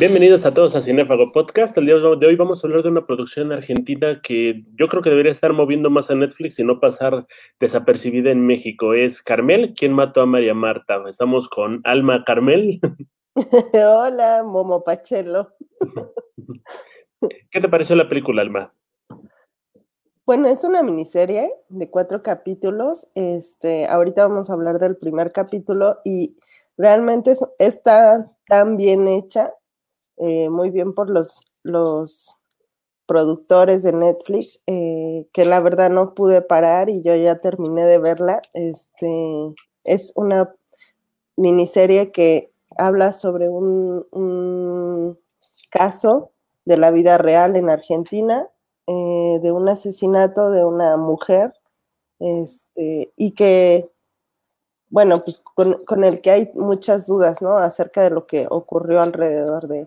Bienvenidos a todos a Cinefago Podcast. El día de hoy vamos a hablar de una producción argentina que yo creo que debería estar moviendo más a Netflix y no pasar desapercibida en México. Es Carmel, quien mató a María Marta. Estamos con Alma Carmel. Hola, Momo Pachelo. ¿Qué te pareció la película, Alma? Bueno, es una miniserie de cuatro capítulos. Este, ahorita vamos a hablar del primer capítulo y realmente está tan bien hecha, eh, muy bien por los, los productores de Netflix, eh, que la verdad no pude parar y yo ya terminé de verla. Este, es una miniserie que habla sobre un, un caso de la vida real en Argentina, eh, de un asesinato de una mujer, este, y que bueno, pues con, el que hay muchas dudas, ¿no? Acerca de lo que ocurrió alrededor de él.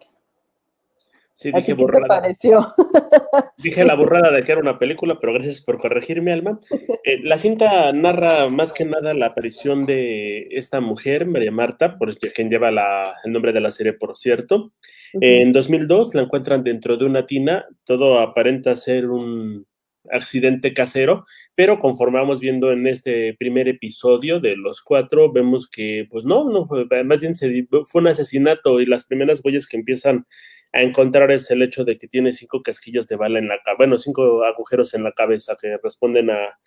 Sí, dije ¿Qué te pareció? Dije la burrada de que era una película, pero gracias por corregirme, Alma. Eh, la cinta narra más que nada la aparición de esta mujer, María Marta, por quien lleva el nombre de la serie, por cierto. En 2002 la encuentran dentro de una tina, todo aparenta ser un accidente casero, pero conforme vamos viendo en este primer episodio de los cuatro, vemos que, pues no, no, más bien fue un asesinato y las primeras huellas que empiezan a encontrar es el hecho de que tiene cinco casquillos de bala en la cabeza, bueno, cinco agujeros en la cabeza que responden a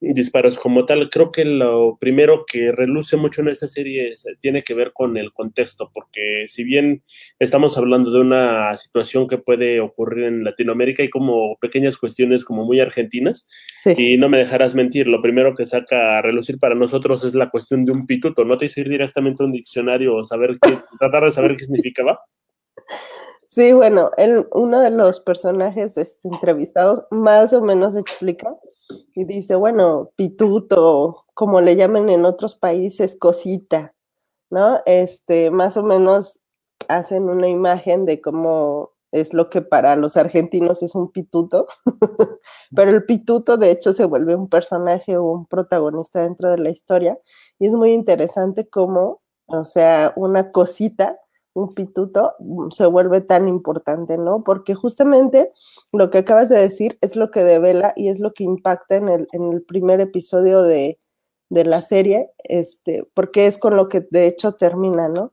disparos como tal. Creo que lo primero que reluce mucho en esta serie tiene que ver con el contexto, porque si bien estamos hablando de una situación que puede ocurrir en Latinoamérica, hay como pequeñas cuestiones como muy argentinas, y no me dejarás mentir, lo primero que saca a relucir para nosotros es la cuestión de un pituto, no te hice ir directamente a un diccionario o saber qué, tratar de saber qué significaba. Sí, bueno, uno de los personajes este, entrevistados más o menos explica y dice, bueno, pituto, como le llaman en otros países, cosita, ¿no? Este, más o menos hacen una imagen de cómo es lo que para los argentinos es un pituto, pero el pituto de hecho se vuelve un personaje o un protagonista dentro de la historia y es muy interesante cómo, o sea, una cosita un pituto mm, se vuelve tan importante, ¿no? Porque justamente lo que acabas de decir es lo que devela y es lo que impacta en el, en el primer episodio de, de, la serie, este, porque es con lo que de hecho termina, ¿no?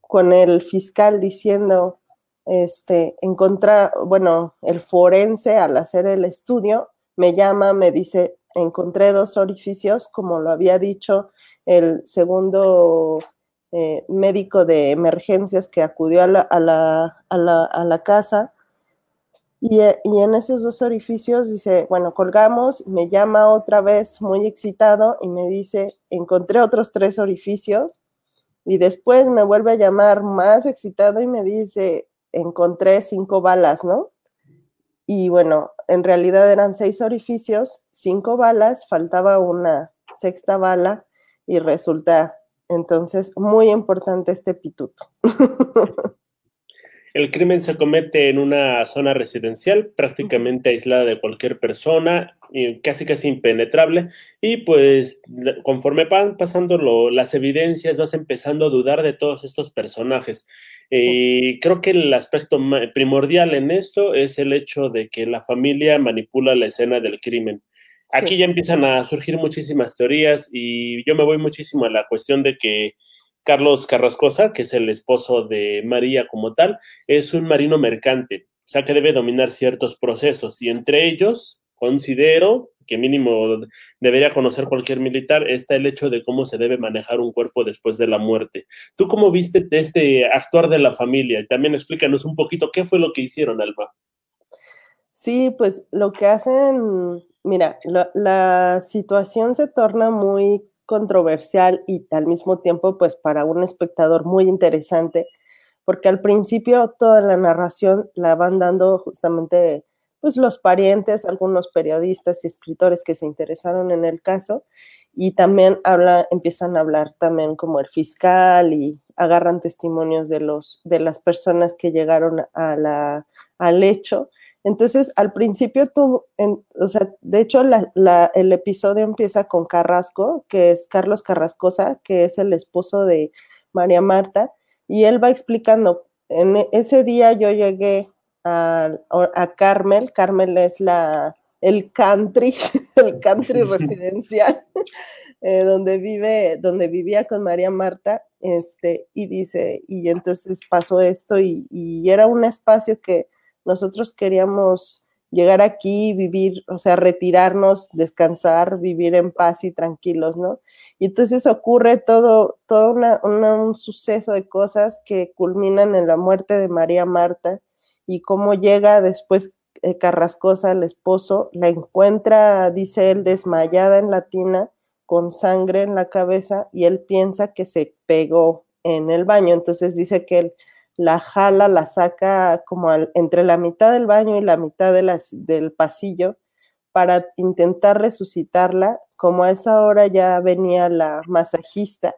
Con el fiscal diciendo, este, encontra, bueno, el forense al hacer el estudio me llama, me dice, encontré dos orificios, como lo había dicho el segundo eh, médico de emergencias que acudió a la, a la, a la, a la casa y, eh, y, en esos dos orificios dice, bueno, colgamos, me llama otra vez muy excitado y me dice, encontré otros tres orificios y después me vuelve a llamar más excitado y me dice, encontré cinco balas, ¿no? Y bueno, en realidad eran seis orificios, cinco balas, faltaba una sexta bala y resulta entonces, muy importante este pituto. El crimen se comete en una zona residencial prácticamente aislada de cualquier persona, casi casi impenetrable, y pues conforme van pasando las evidencias vas empezando a dudar de todos estos personajes. Y creo que el aspecto primordial en esto es el hecho de que la familia manipula la escena del crimen. Aquí ya empiezan a surgir muchísimas teorías y yo me voy muchísimo a la cuestión de que Carlos Carrascosa, que es el esposo de María como tal, es un marino mercante, o sea que debe dominar ciertos procesos y entre ellos considero que mínimo debería conocer cualquier militar, está el hecho de cómo se debe manejar un cuerpo después de la muerte. ¿Tú cómo viste este actuar de la familia? Y también explícanos un poquito qué fue lo que hicieron, Alba. Sí, pues lo que hacen Mira, la, situación se torna muy controversial y al mismo tiempo, pues para un espectador muy interesante, porque al principio toda la narración la van dando justamente pues los parientes, algunos periodistas y escritores que se interesaron en el caso y también habla, empiezan a hablar también como el fiscal y agarran testimonios de los de las personas que llegaron a la, al hecho entonces, al principio tú, o sea, de hecho, el episodio empieza con Carrasco, que es Carlos Carrascosa, que es el esposo de María Marta, y él va explicando en ese día yo llegué a, a Carmel, Carmel es la, el country, el country residencial, eh, donde vive, donde vivía con María Marta, este, y dice, y entonces pasó esto, y era un espacio que nosotros queríamos llegar aquí, vivir, o sea, retirarnos, descansar, vivir en paz y tranquilos, ¿no? Y entonces ocurre todo, todo un suceso de cosas que culminan en la muerte de María Marta y cómo llega después eh, Carrascosa, el esposo, la encuentra, dice él, desmayada en la tina, con sangre en la cabeza, y él piensa que se pegó en el baño. Entonces dice que él la jala, la saca como entre la mitad del baño y la mitad del pasillo para intentar resucitarla. Como a esa hora ya venía la masajista,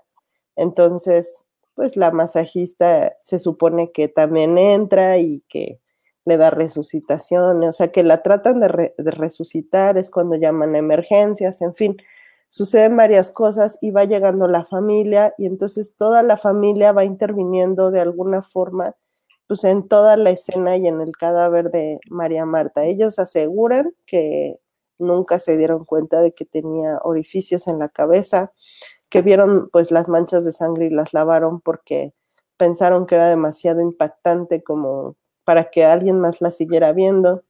entonces pues la masajista se supone que también entra y que le da resucitación, o sea que la tratan de, de resucitar, es cuando llaman a emergencias, en fin, suceden varias cosas y va llegando la familia y entonces toda la familia va interviniendo de alguna forma pues en toda la escena y en el cadáver de María Marta. Ellos aseguran que nunca se dieron cuenta de que tenía orificios en la cabeza, que vieron pues las manchas de sangre y las lavaron porque pensaron que era demasiado impactante como para que alguien más la siguiera viendo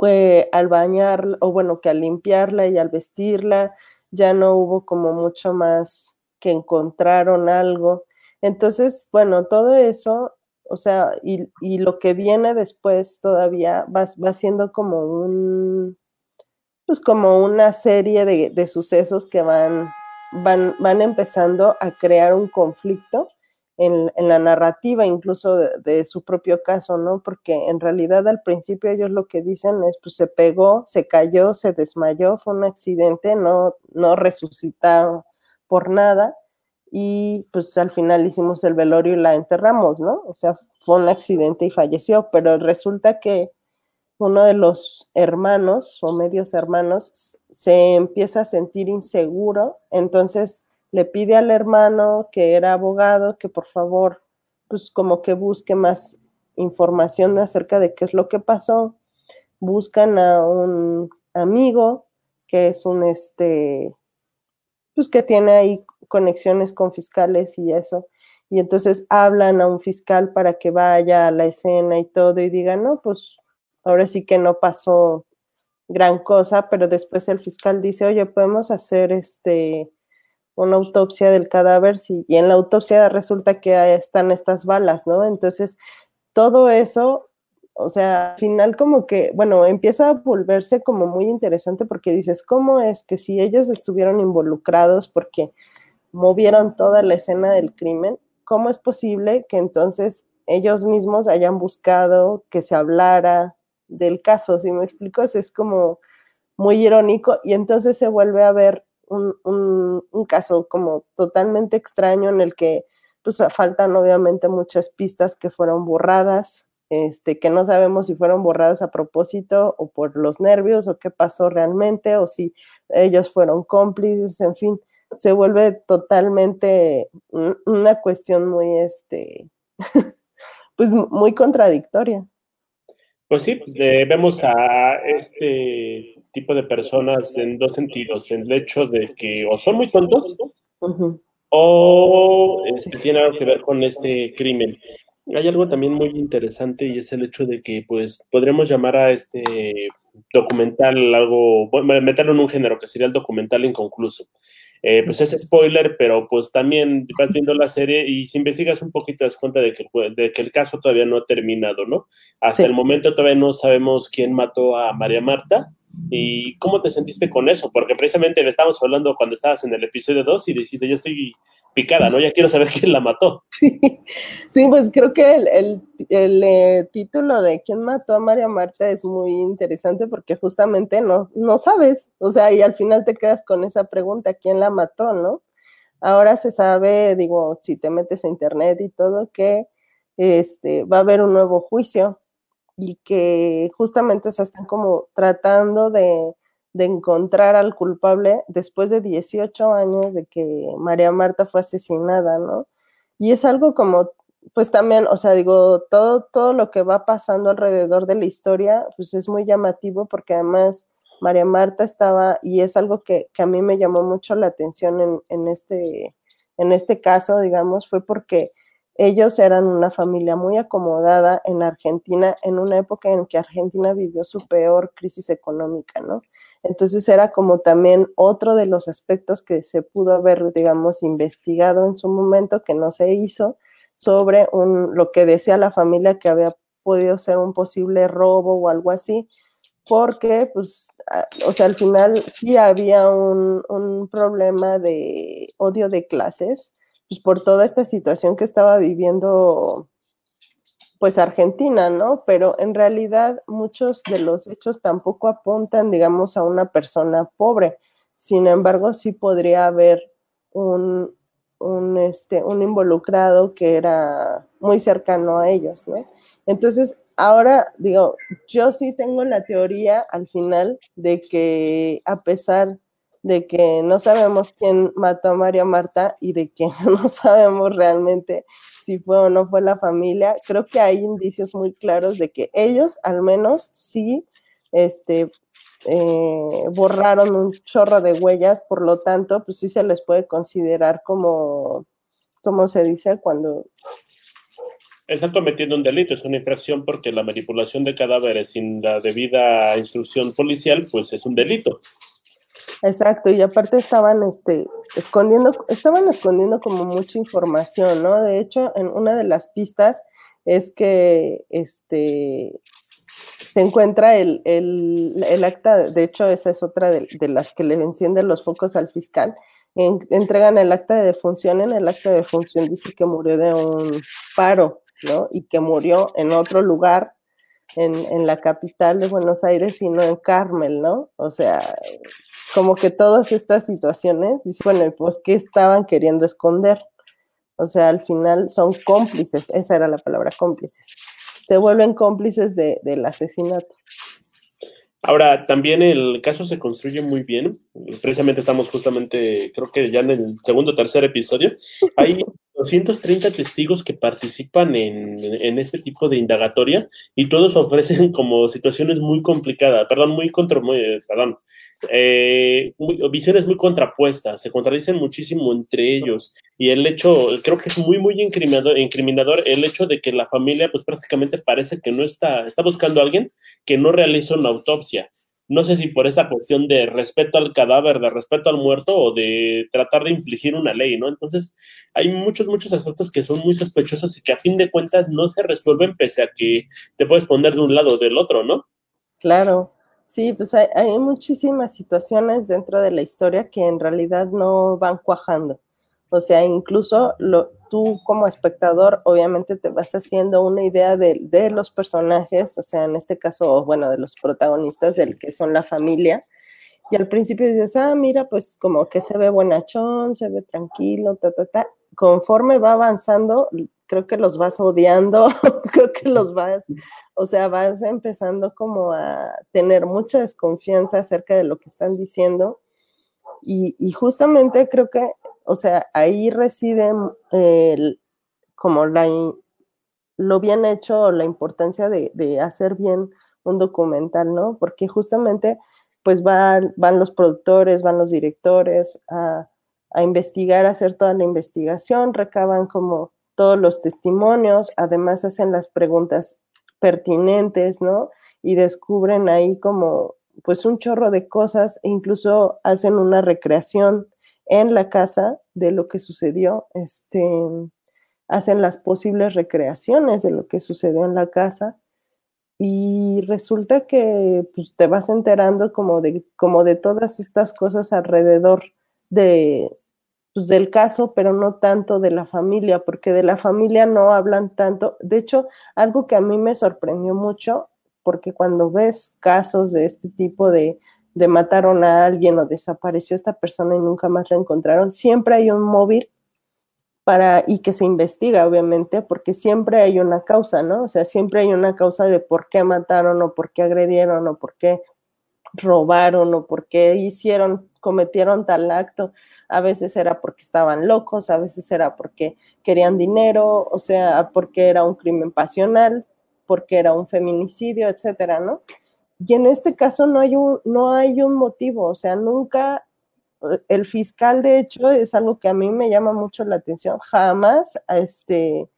que al bañar, o bueno, que al limpiarla y al vestirla, ya no hubo como mucho más que encontraron algo. Entonces, bueno, todo eso, o sea, y, y lo que viene después todavía va, va, siendo como un, pues como una serie de, de sucesos que van, van, van empezando a crear un conflicto en, la narrativa incluso de, su propio caso, ¿no? Porque en realidad al principio ellos lo que dicen es, pues se pegó, se cayó, se desmayó, fue un accidente, no, no resucitó por nada y pues al final hicimos el velorio y la enterramos, ¿no? O sea, fue un accidente y falleció, pero resulta que uno de los hermanos o medios hermanos se empieza a sentir inseguro, entonces le pide al hermano que era abogado que por favor, pues como que busque más información acerca de qué es lo que pasó. Buscan a un amigo que es un este, pues que tiene ahí conexiones con fiscales y eso. Y entonces hablan a un fiscal para que vaya a la escena y todo y diga, no, pues ahora sí que no pasó gran cosa, pero después el fiscal dice, oye, podemos hacer este, una autopsia del cadáver sí, y en la autopsia resulta que están estas balas, ¿no? Entonces, todo eso, o sea, al final como que, bueno, empieza a volverse como muy interesante porque dices, ¿cómo es que si ellos estuvieron involucrados porque movieron toda la escena del crimen, cómo es posible que entonces ellos mismos hayan buscado que se hablara del caso? Si me explico, es como muy irónico y entonces se vuelve a ver un, caso como totalmente extraño en el que pues faltan obviamente muchas pistas que fueron borradas, este, que no sabemos si fueron borradas a propósito o por los nervios o qué pasó realmente o si ellos fueron cómplices, en fin, se vuelve totalmente una cuestión muy, este, pues muy contradictoria. Pues sí, eh, vemos a este tipo de personas en dos sentidos, en el hecho de que o son muy tontos o este, tiene algo que ver con este crimen. Hay algo también muy interesante y es el hecho de que pues podremos llamar a este documental algo, meterlo en un género que sería el documental inconcluso. Eh, pues es spoiler, pero pues también vas viendo la serie y si investigas un poquito te das cuenta de que, de que el caso todavía no ha terminado, ¿no? Hasta el momento todavía no sabemos quién mató a María Marta, ¿Y cómo te sentiste con eso? Porque precisamente le estábamos hablando cuando estabas en el episodio 2 y dijiste, yo estoy picada, ¿no? Ya quiero saber quién la mató. Sí, pues creo que el, eh, título de quién mató a María Marta es muy interesante porque justamente no, no sabes, o sea, y al final te quedas con esa pregunta, ¿quién la mató, no? Ahora se sabe, digo, si te metes a internet y todo, que este, va a haber un nuevo juicio y que justamente se están como tratando de, encontrar al culpable después de 18 años de que María Marta fue asesinada, ¿no? Y es algo como pues también, o sea, digo, todo, todo lo que va pasando alrededor de la historia, pues es muy llamativo porque además María Marta estaba, y es algo que, a mí me llamó mucho la atención en, este, en este caso, digamos, fue porque ellos eran una familia muy acomodada en Argentina, en una época en que Argentina vivió su peor crisis económica, ¿no? Entonces era como también otro de los aspectos que se pudo haber, digamos, investigado en su momento, que no se hizo, sobre un, lo que decía la familia que había podido ser un posible robo o algo así, porque, pues, o sea, al final sí había un, un, problema de odio de clases, pues por toda esta situación que estaba viviendo, pues, Argentina, ¿no? Pero en realidad muchos de los hechos tampoco apuntan, digamos, a una persona pobre. Sin embargo, sí podría haber un, un, este, un involucrado que era muy cercano a ellos, ¿no? Entonces, ahora digo, yo sí tengo la teoría al final de que a pesar de que no sabemos quién mató a María Marta y de que no sabemos realmente si fue o no fue la familia, creo que hay indicios muy claros de que ellos al menos sí este, eh, borraron un chorro de huellas, por lo tanto, pues sí se les puede considerar como, como se dice cuando... Están cometiendo un delito, es una infracción porque la manipulación de cadáveres sin la debida instrucción policial, pues es un delito. Exacto, y aparte estaban este, escondiendo, estaban escondiendo como mucha información, ¿no? De hecho, en una de las pistas es que este, se encuentra el, acta, de hecho esa es otra de, las que le encienden los focos al fiscal, entregan el acta de defunción, en el acta de defunción dice que murió de un paro, ¿no? Y que murió en otro lugar, en, en la capital de Buenos Aires y no en Carmel, ¿no? O sea, como que todas estas situaciones, bueno, pues, ¿qué estaban queriendo esconder? O sea, al final son cómplices, esa era la palabra cómplices se vuelven cómplices del asesinato. Ahora, también el caso se construye muy bien. Precisamente estamos justamente, creo que ya en el segundo o tercer episodio. Hay 230 testigos que participan en, en, este tipo de indagatoria y todos ofrecen como situaciones muy complicadas, perdón, muy contra, perdón, eh, visiones muy contrapuestas, se contradicen muchísimo entre ellos y el hecho, creo que es muy, muy incriminador, incriminador el hecho de que la familia pues prácticamente parece que no está, está buscando a alguien que no realiza una autopsia no sé si por esta cuestión de respeto al cadáver, de respeto al muerto o de tratar de infligir una ley, ¿no? Entonces, hay muchos, muchos aspectos que son muy sospechosos y que a fin de cuentas no se resuelven pese a que te puedes poner de un lado o del otro, ¿no? Claro, sí, pues hay, hay muchísimas situaciones dentro de la historia que en realidad no van cuajando. O sea, incluso lo, tú como espectador obviamente te vas haciendo una idea de, los personajes, o sea, en este caso, bueno, de los protagonistas, del que son la familia. Y al principio dices, ah, mira, pues como que se ve buenachón, se ve tranquilo, ta, ta, ta. Conforme va avanzando, creo que los vas odiando, creo que los vas, o sea, vas empezando como a tener mucha desconfianza acerca de lo que están diciendo. Y, y justamente creo que o sea, ahí reside como la, lo bien hecho, la importancia de, hacer bien un documental, ¿no? Porque justamente pues van, van los productores, van los directores a, a investigar, a hacer toda la investigación, recaban como todos los testimonios, además hacen las preguntas pertinentes, ¿no? Y descubren ahí como pues un chorro de cosas e incluso hacen una recreación en la casa de lo que sucedió, este, hacen las posibles recreaciones de lo que sucedió en la casa y resulta que pues, te vas enterando como de, como de todas estas cosas alrededor de, pues, del caso, pero no tanto de la familia, porque de la familia no hablan tanto. De hecho, algo que a mí me sorprendió mucho, porque cuando ves casos de este tipo de de mataron a alguien o desapareció esta persona y nunca más la encontraron, siempre hay un móvil para, y que se investiga, obviamente, porque siempre hay una causa, ¿no? O sea, siempre hay una causa de por qué mataron o por qué agredieron o por qué robaron o por qué hicieron, cometieron tal acto. A veces era porque estaban locos, a veces era porque querían dinero, o sea, porque era un crimen pasional, porque era un feminicidio, etcétera, ¿no? Y en este caso no hay un, no hay un motivo, o sea, nunca el fiscal, de hecho, es algo que a mí me llama mucho la atención, jamás, este,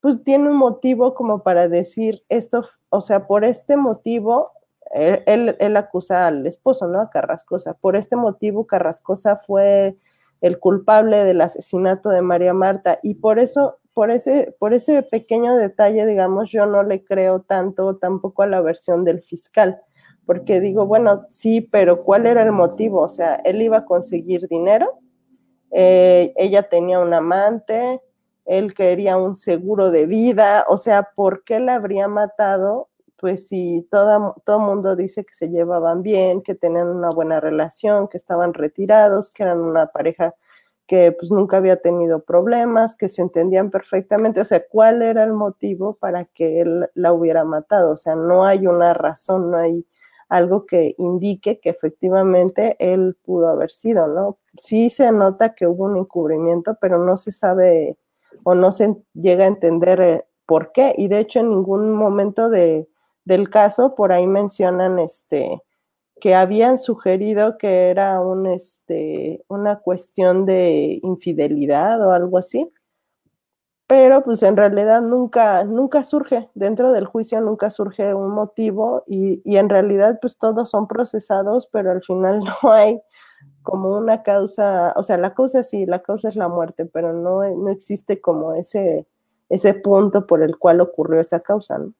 pues tiene un motivo como para decir esto, o sea, por este motivo, él, acusa al esposo, ¿no? A Carrascosa. Por este motivo, Carrascosa fue el culpable del asesinato de María Marta y por eso, por ese, por ese pequeño detalle, digamos, yo no le creo tanto tampoco a la versión del fiscal, porque digo, bueno, sí, pero ¿cuál era el motivo? O sea, él iba a conseguir dinero, eh, ella tenía un amante, él quería un seguro de vida, o sea, ¿por qué la habría matado? Pues si todo el mundo dice que se llevaban bien, que tenían una buena relación, que estaban retirados, que eran una pareja que pues nunca había tenido problemas, que se entendían perfectamente, o sea, ¿cuál era el motivo para que él la hubiera matado? O sea, no hay una razón, no hay algo que indique que efectivamente él pudo haber sido, ¿no? Sí se nota que hubo un encubrimiento, pero no se sabe o no se llega a entender eh, por qué. Y de hecho en ningún momento de, del caso por ahí mencionan este que habían sugerido que era un, este, una cuestión de infidelidad o algo así, pero pues en realidad nunca, nunca surge, dentro del juicio nunca surge un motivo y, y en realidad pues todos son procesados, pero al final no hay como una causa, o sea, la causa sí, la causa es la muerte, pero no, no existe como ese, ese punto por el cual ocurrió esa causa, ¿no?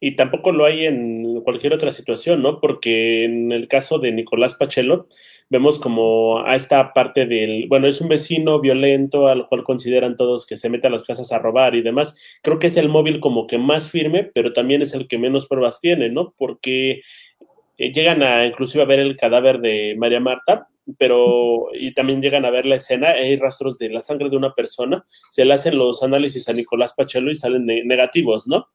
Y tampoco lo hay en cualquier otra situación, ¿no? Porque en el caso de Nicolás Pachelo, vemos como a esta parte del, bueno, es un vecino violento al cual consideran todos que se mete a las casas a robar y demás. Creo que es el móvil como que más firme, pero también es el que menos pruebas tiene, ¿no? Porque eh, llegan a inclusive a ver el cadáver de María Marta pero y también llegan a ver la escena, hay rastros de la sangre de una persona, se le hacen los análisis a Nicolás Pachelo y salen negativos, ¿no?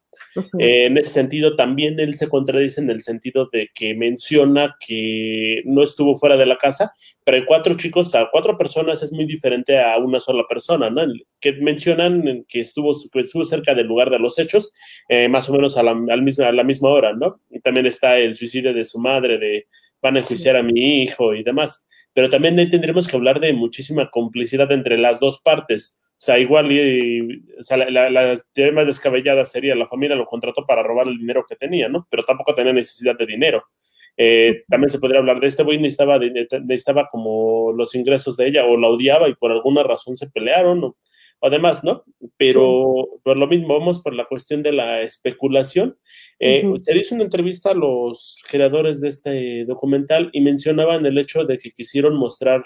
Eh, en ese sentido, también él se contradice en el sentido de que menciona que no estuvo fuera de la casa, pero hay cuatro chicos, a cuatro personas es muy diferente a una sola persona, ¿no? Que mencionan que estuvo, estuvo cerca del lugar de los hechos, eh, más o menos a la, a la misma hora, ¿no? Y también está el suicidio de su madre, de van a enjuiciar a mi hijo y demás pero también ahí tendremos que hablar de muchísima complicidad entre las dos partes. O sea, igual y, o sea, la, la, teoría más descabellada sería la familia lo contrató para robar el dinero que tenía, ¿no? Pero tampoco tenía necesidad de dinero. Eh, también se podría hablar de este güey necesitaba, necesitaba como los ingresos de ella o la odiaba y por alguna razón se pelearon o, además, ¿no? Pero por lo mismo, vamos por la cuestión de la especulación. Eh, Se hizo una entrevista a los creadores de este documental y mencionaban el hecho de que quisieron mostrar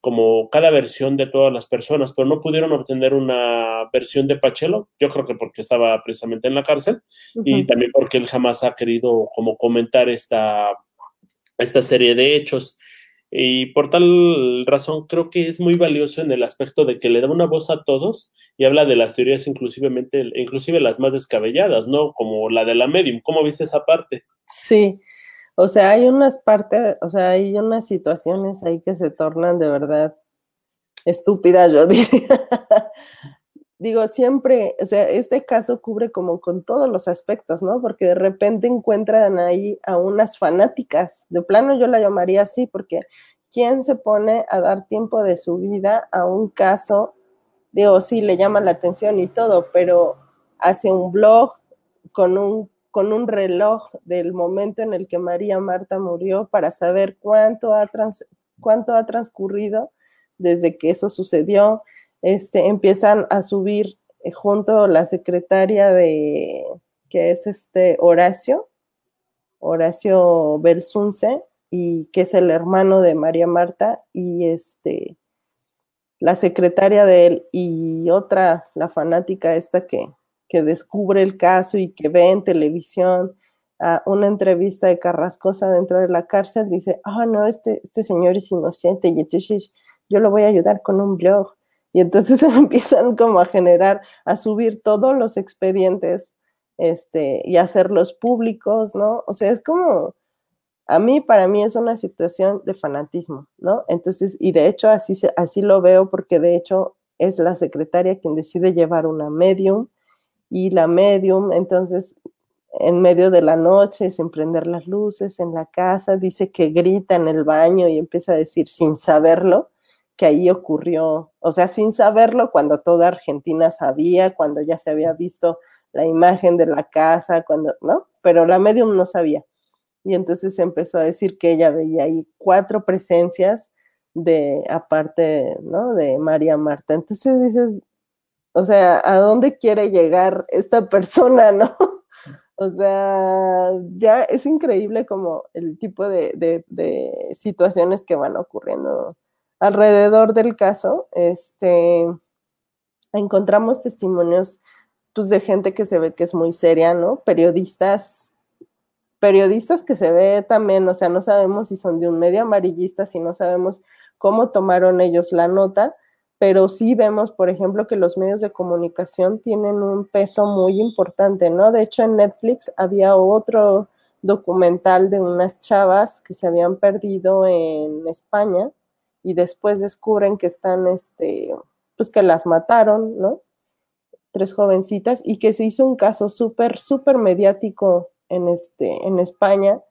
como cada versión de todas las personas, pero no pudieron obtener una versión de Pachelo, yo creo que porque estaba precisamente en la cárcel y también porque él jamás ha querido como comentar esta, esta serie de hechos. Y por tal razón creo que es muy valioso en el aspecto de que le da una voz a todos y habla de las teorías inclusivemente, inclusive las más descabelladas, ¿no? Como la de la medium. ¿Cómo viste esa parte? Sí, o sea, hay unas partes, o sea, hay unas situaciones ahí que se tornan de verdad estúpidas, yo diría. Digo, siempre, o sea, este caso cubre como con todos los aspectos, ¿no? Porque de repente encuentran ahí a unas fanáticas, de plano yo la llamaría así, porque ¿quién se pone a dar tiempo de su vida a un caso? Digo, sí, le llama la atención y todo, pero hace un blog con un, con un reloj del momento en el que María Marta murió para saber cuánto ha, cuánto ha transcurrido desde que eso sucedió este, empiezan a subir eh, junto la secretaria de, que es este Horacio, Horacio Belsunce, y que es el hermano de María Marta, y este, la secretaria de él y otra, la fanática esta que, que descubre el caso y que ve en televisión una entrevista de Carrascosa dentro de la cárcel, dice, ah, no, este, este señor es inocente y entonces yo lo voy a ayudar con un blog. Y entonces empiezan como a generar, a subir todos los expedientes este, y hacerlos públicos, ¿no? O sea, es como, a mí, para mí es una situación de fanatismo, ¿no? Entonces, y de hecho así, así lo veo porque de hecho es la secretaria quien decide llevar una medium y la medium, entonces, en medio de la noche, sin prender las luces en la casa, dice que grita en el baño y empieza a decir sin saberlo que ahí ocurrió, o sea, sin saberlo cuando toda Argentina sabía, cuando ya se había visto la imagen de la casa, cuando, ¿no? Pero la medium no sabía. Y entonces empezó a decir que ella veía ahí cuatro presencias de, aparte, ¿no? De María Marta. Entonces dices, o sea, ¿a dónde quiere llegar esta persona, no? O sea, ya es increíble como el tipo de, de, situaciones que van ocurriendo alrededor del caso. Este, encontramos testimonios pues, de gente que se ve que es muy seria, ¿no? Periodistas, periodistas que se ve también, o sea, no sabemos si son de un medio amarillista, si no sabemos cómo tomaron ellos la nota, pero sí vemos, por ejemplo, que los medios de comunicación tienen un peso muy importante, ¿no? De hecho, en Netflix había otro documental de unas chavas que se habían perdido en España y después descubren que están, este, pues que las mataron, ¿no? Tres jovencitas y que se hizo un caso súper, súper mediático en, este, en España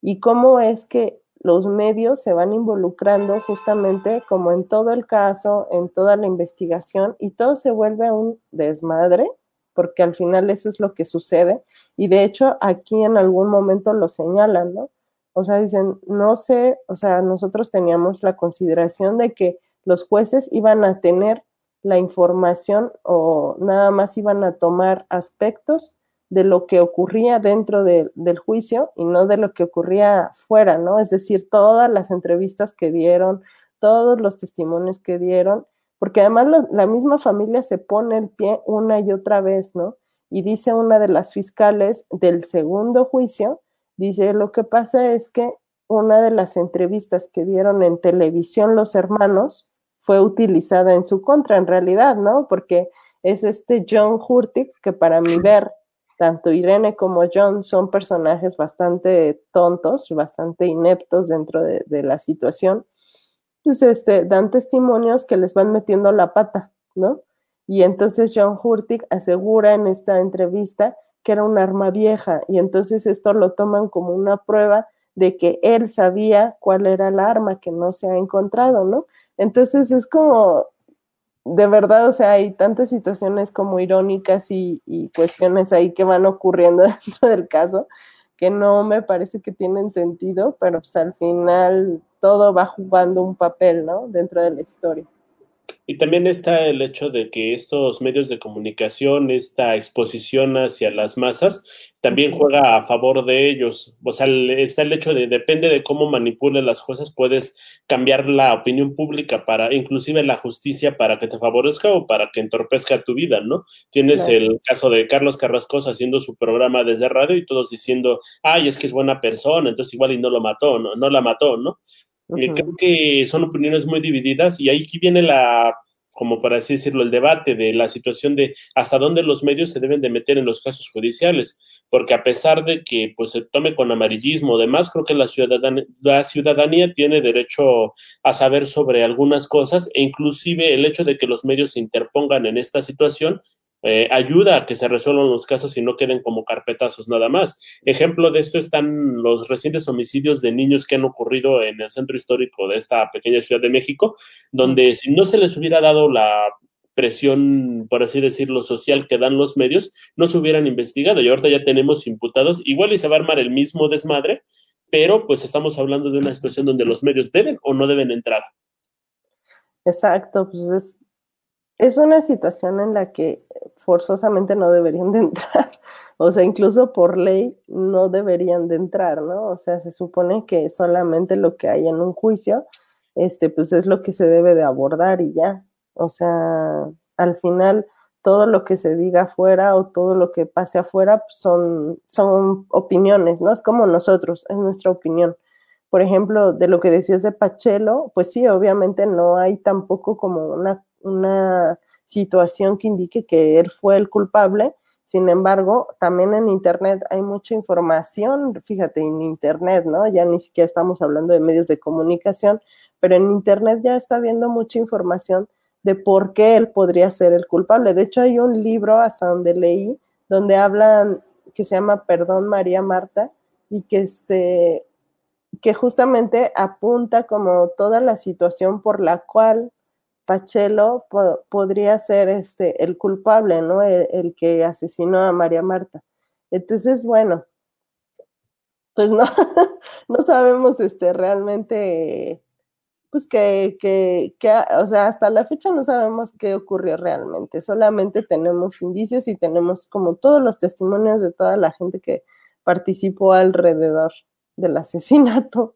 y cómo es que los medios se van involucrando justamente como en todo el caso, en toda la investigación y todo se vuelve un desmadre, porque al final eso es lo que sucede y de hecho aquí en algún momento lo señalan, ¿no? O sea, dicen, no sé, o sea, nosotros teníamos la consideración de que los jueces iban a tener la información o nada más iban a tomar aspectos de lo que ocurría dentro del juicio y no de lo que ocurría fuera, ¿no? Es decir, todas las entrevistas que dieron, todos los testimonios que dieron, porque además la misma familia se pone el pie una y otra vez, ¿no? Y dice una de las fiscales del segundo juicio, dice, lo que pasa es que una de las entrevistas que dieron en televisión los hermanos fue utilizada en su contra, en realidad, ¿no? Porque es este John Hurtig, que para mi ver tanto Irene como John son personajes bastante tontos, bastante ineptos dentro de, la situación. Pues este, dan testimonios que les van metiendo la pata, ¿no? Y entonces John Hurtig asegura en esta entrevista que era un arma vieja y entonces esto lo toman como una prueba de que él sabía cuál era el arma que no se ha encontrado, ¿no? Entonces es como, de verdad, o sea, hay tantas situaciones como irónicas y, cuestiones ahí que van ocurriendo dentro del caso que no me parece que tienen sentido, pero pues al final todo va jugando un papel, ¿no? Dentro de la historia. Y también está el hecho de que estos medios de comunicación, esta exposición hacia las masas, también juega a favor de ellos. O sea, está el hecho de, depende de cómo manipules las cosas, puedes cambiar la opinión pública para, inclusive la justicia, para que te favorezca o para que entorpezca tu vida, ¿no? Tienes el caso de Carlos Carrascos haciendo su programa desde radio y todos diciendo, ay, es que es buena persona, entonces igual y no lo mató, ¿no? No la mató, ¿no? Creo que son opiniones muy divididas y ahí viene la, como para así decirlo, el debate de la situación de hasta dónde los medios se deben de meter en los casos judiciales, porque a pesar de que pues se tome con amarillismo, demás, creo que la ciudadanía, la ciudadanía tiene derecho a saber sobre algunas cosas e inclusive el hecho de que los medios se interpongan en esta situación eh, ayuda a que se resuelvan los casos y no queden como carpetazos nada más. Ejemplo de esto están los recientes homicidios de niños que han ocurrido en el centro histórico de esta pequeña Ciudad de México, donde si no se les hubiera dado la presión, por así decirlo, social que dan los medios, no se hubieran investigado. Y ahorita ya tenemos imputados, igual y se va a armar el mismo desmadre, pero pues estamos hablando de una situación donde los medios deben o no deben entrar. Exacto, pues es es una situación en la que forzosamente no deberían de entrar, o sea, incluso por ley no deberían de entrar, ¿no? O sea, se supone que solamente lo que hay en un juicio, este, pues es lo que se debe de abordar y ya, o sea, al final todo lo que se diga afuera o todo lo que pase afuera pues son, son opiniones, ¿no? Es como nosotros, es nuestra opinión. Por ejemplo, de lo que decías de Pachelo, pues sí, obviamente no hay tampoco como una una situación que indique que él fue el culpable, Sin embargo, también en Internet hay mucha información, fíjate, en Internet, ¿no? Ya ni siquiera estamos hablando de medios de comunicación, pero en Internet ya está viendo mucha información de por qué él podría ser el culpable. De hecho, hay un libro hasta donde leí donde hablan que se llama Perdón María Marta y que este que justamente apunta como toda la situación por la cual Pachelo podría ser este, el culpable, ¿no? El, que asesinó a María Marta. Entonces, bueno, pues no, no sabemos este, realmente, pues que, que, o sea, hasta la fecha no sabemos qué ocurrió realmente, solamente tenemos indicios y tenemos como todos los testimonios de toda la gente que participó alrededor del asesinato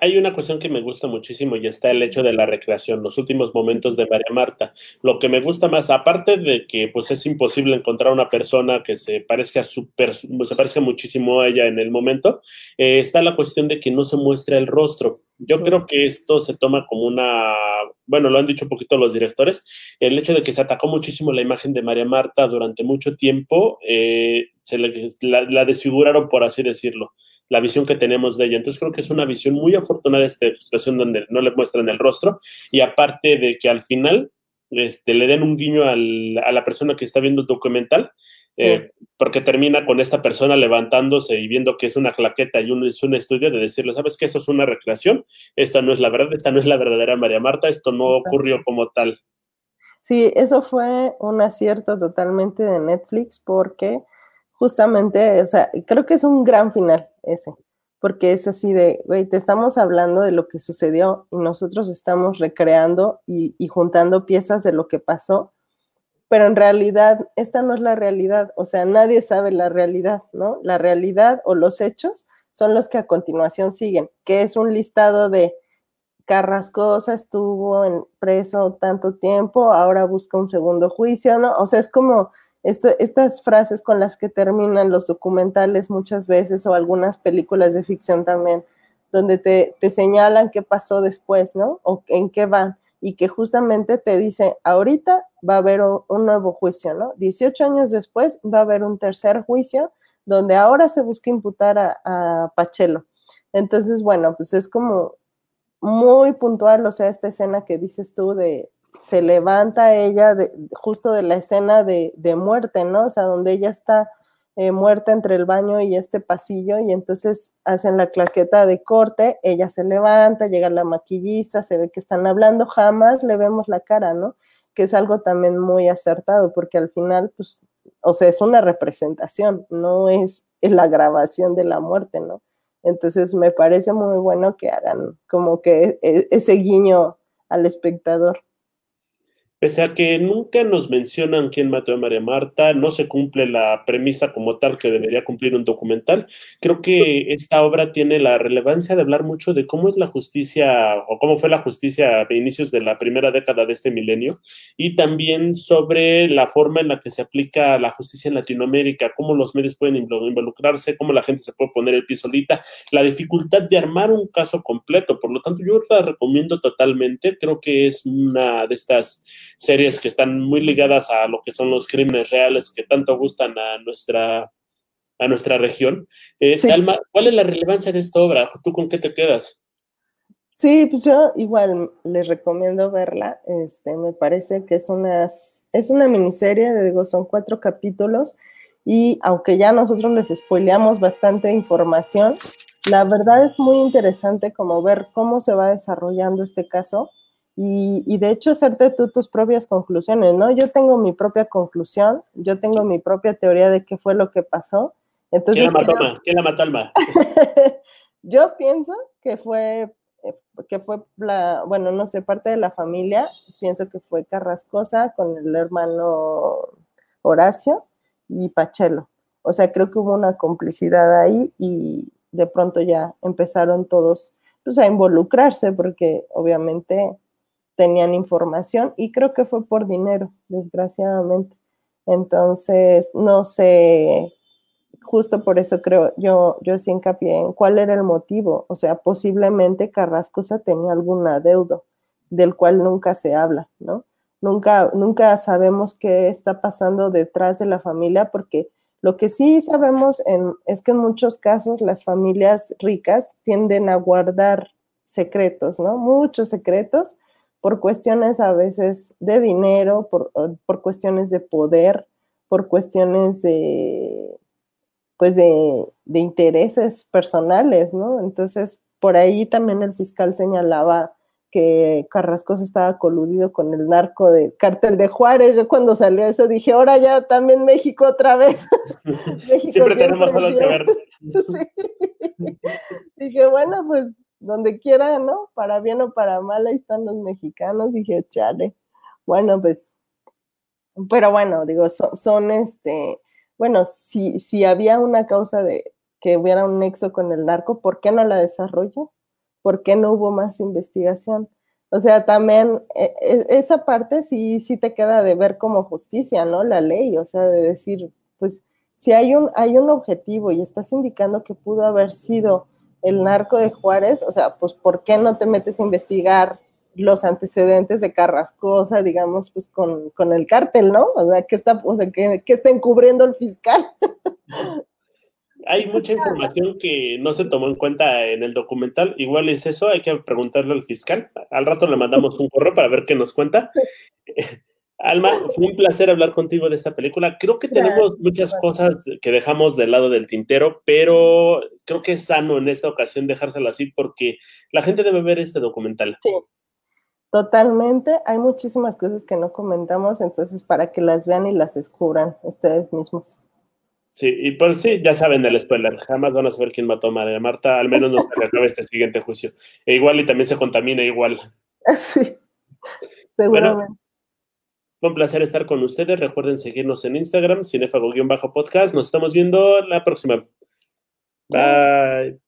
hay una cuestión que me gusta muchísimo y está el hecho de la recreación, los últimos momentos de María Marta. Lo que me gusta más, aparte de que pues es imposible encontrar una persona que se parezca super, se parezca muchísimo a ella en el momento, eh, está la cuestión de que no se muestra el rostro. Yo creo que esto se toma como una, bueno, lo han dicho un poquito los directores, el hecho de que se atacó muchísimo la imagen de María Marta durante mucho tiempo, eh, se la desfiguraron, por así decirlo la visión que tenemos de ella. Entonces creo que es una visión muy afortunada esta situación donde no le muestran el rostro y aparte de que al final este, le den un guiño al, a la persona que está viendo el documental, eh, porque termina con esta persona levantándose y viendo que es una claqueta y un, es un estudio de decirle, ¿sabes qué? Eso es una recreación, esta no es la verdad, esta no es la verdadera María Marta, esto no ocurrió como tal. Sí, eso fue un acierto totalmente de Netflix porque justamente, o sea, creo que es un gran final ese, porque es así de, güey, te estamos hablando de lo que sucedió y nosotros estamos recreando y, juntando piezas de lo que pasó, pero en realidad esta no es la realidad, o sea, nadie sabe la realidad, ¿no? La realidad o los hechos son los que a continuación siguen, que es un listado de Carrascosa estuvo en preso tanto tiempo, ahora busca un segundo juicio, ¿no? O sea, es como estas frases con las que terminan los documentales muchas veces o algunas películas de ficción también, donde te, señalan qué pasó después, ¿no? O en qué van. Y que justamente te dice, ahorita va a haber un, nuevo juicio, ¿no? 18 años después va a haber un tercer juicio donde ahora se busca imputar a, a Pachelo. Entonces, bueno, pues es como muy puntual, o sea, esta escena que dices tú de, se levanta ella de, justo de la escena de, muerte, ¿no? O sea, donde ella está eh, muerta entre el baño y este pasillo y entonces hacen la claqueta de corte, ella se levanta, llega la maquillista, se ve que están hablando, jamás le vemos la cara, ¿no? Que es algo también muy acertado porque al final, pues, o sea, es una representación, no es la grabación de la muerte, ¿no? Entonces me parece muy bueno que hagan como que e, ese guiño al espectador. Pese a que nunca nos mencionan quién mató a María Marta, no se cumple la premisa como tal que debería cumplir un documental. Creo que esta obra tiene la relevancia de hablar mucho de cómo es la justicia o cómo fue la justicia a inicios de la primera década de este milenio y también sobre la forma en la que se aplica la justicia en Latinoamérica, cómo los medios pueden involucrarse, cómo la gente se puede poner el pie solita, la dificultad de armar un caso completo. Por lo tanto, yo la recomiendo totalmente. Creo que es una de estas series que están muy ligadas a lo que son los crímenes reales que tanto gustan a nuestra, a nuestra región. Eh, ¿cuál es la relevancia de esta obra? ¿Tú con qué te quedas? Sí, pues yo igual les recomiendo verla. Este, me parece que es una, es una miniserie, digo, son cuatro capítulos y aunque ya nosotros les spoileamos bastante información, la verdad es muy interesante como ver cómo se va desarrollando este caso y, de hecho hacerte tú tus propias conclusiones, ¿no? Yo tengo mi propia conclusión, yo tengo mi propia teoría de qué fue lo que pasó. Entonces, ¿Quién la mató, yo, ¿Quién la mató Alma? yo pienso que fue, que fue la, bueno, no sé, parte de la familia, pienso que fue Carrascosa con el hermano Horacio y Pachelo. O sea, creo que hubo una complicidad ahí y de pronto ya empezaron todos pues, a involucrarse porque obviamente tenían información y creo que fue por dinero, desgraciadamente. Entonces, no sé, justo por eso creo, yo, yo sí hincapié en cuál era el motivo. O sea, posiblemente Carrascosa tenía algún adeudo del cual nunca se habla, ¿no? nunca, nunca sabemos qué está pasando detrás de la familia, porque lo que sí sabemos es que en muchos casos las familias ricas tienden a guardar secretos, ¿no? Muchos secretos por cuestiones a veces de dinero, por, por cuestiones de poder, por cuestiones de, pues de, de, intereses personales, ¿no? Entonces, por ahí también el fiscal señalaba que Carrasco estaba coludido con el narco de cártel de Juárez. Yo cuando salió eso dije, ahora ya también México otra vez. siempre, tenemos algo que ver. Dije, bueno, pues donde quiera, ¿no? Para bien o para mal, ahí están los mexicanos. Dije, chale. Bueno, pues, pero bueno, digo, son, son este, bueno, si, si había una causa de que hubiera un nexo con el narco, ¿por qué no la desarrolló? ¿Por qué no hubo más investigación? O sea, también e, e, esa parte sí, sí te queda de ver como justicia, ¿no? La ley, o sea, de decir, pues, si hay un, hay un objetivo y estás indicando que pudo haber sido el narco de Juárez, o sea, pues, ¿por qué no te metes a investigar los antecedentes de Carrascosa, digamos, pues con, con el cártel, ¿no? O sea, ¿qué está, o sea, ¿qué, qué está encubriendo el fiscal? hay mucha información que no se tomó en cuenta en el documental. Igual es eso, hay que preguntarle al fiscal. Al rato le mandamos un correo para ver qué nos cuenta. Alma, fue un placer hablar contigo de esta película. Creo que tenemos muchas cosas que dejamos del lado del tintero, pero creo que es sano en esta ocasión dejárselo así porque la gente debe ver este documental. Sí, totalmente. Hay muchísimas cosas que no comentamos, entonces para que las vean y las descubran ustedes mismos. Sí, y por sí, ya saben del spoiler, jamás van a saber quién mató a María Marta, al menos no hasta que acabe este siguiente juicio. E igual y también se contamina igual. Sí, seguramente. Fue un placer estar con ustedes. Recuerden seguirnos en Instagram, cinefago-podcast. Nos estamos viendo la próxima. Bye.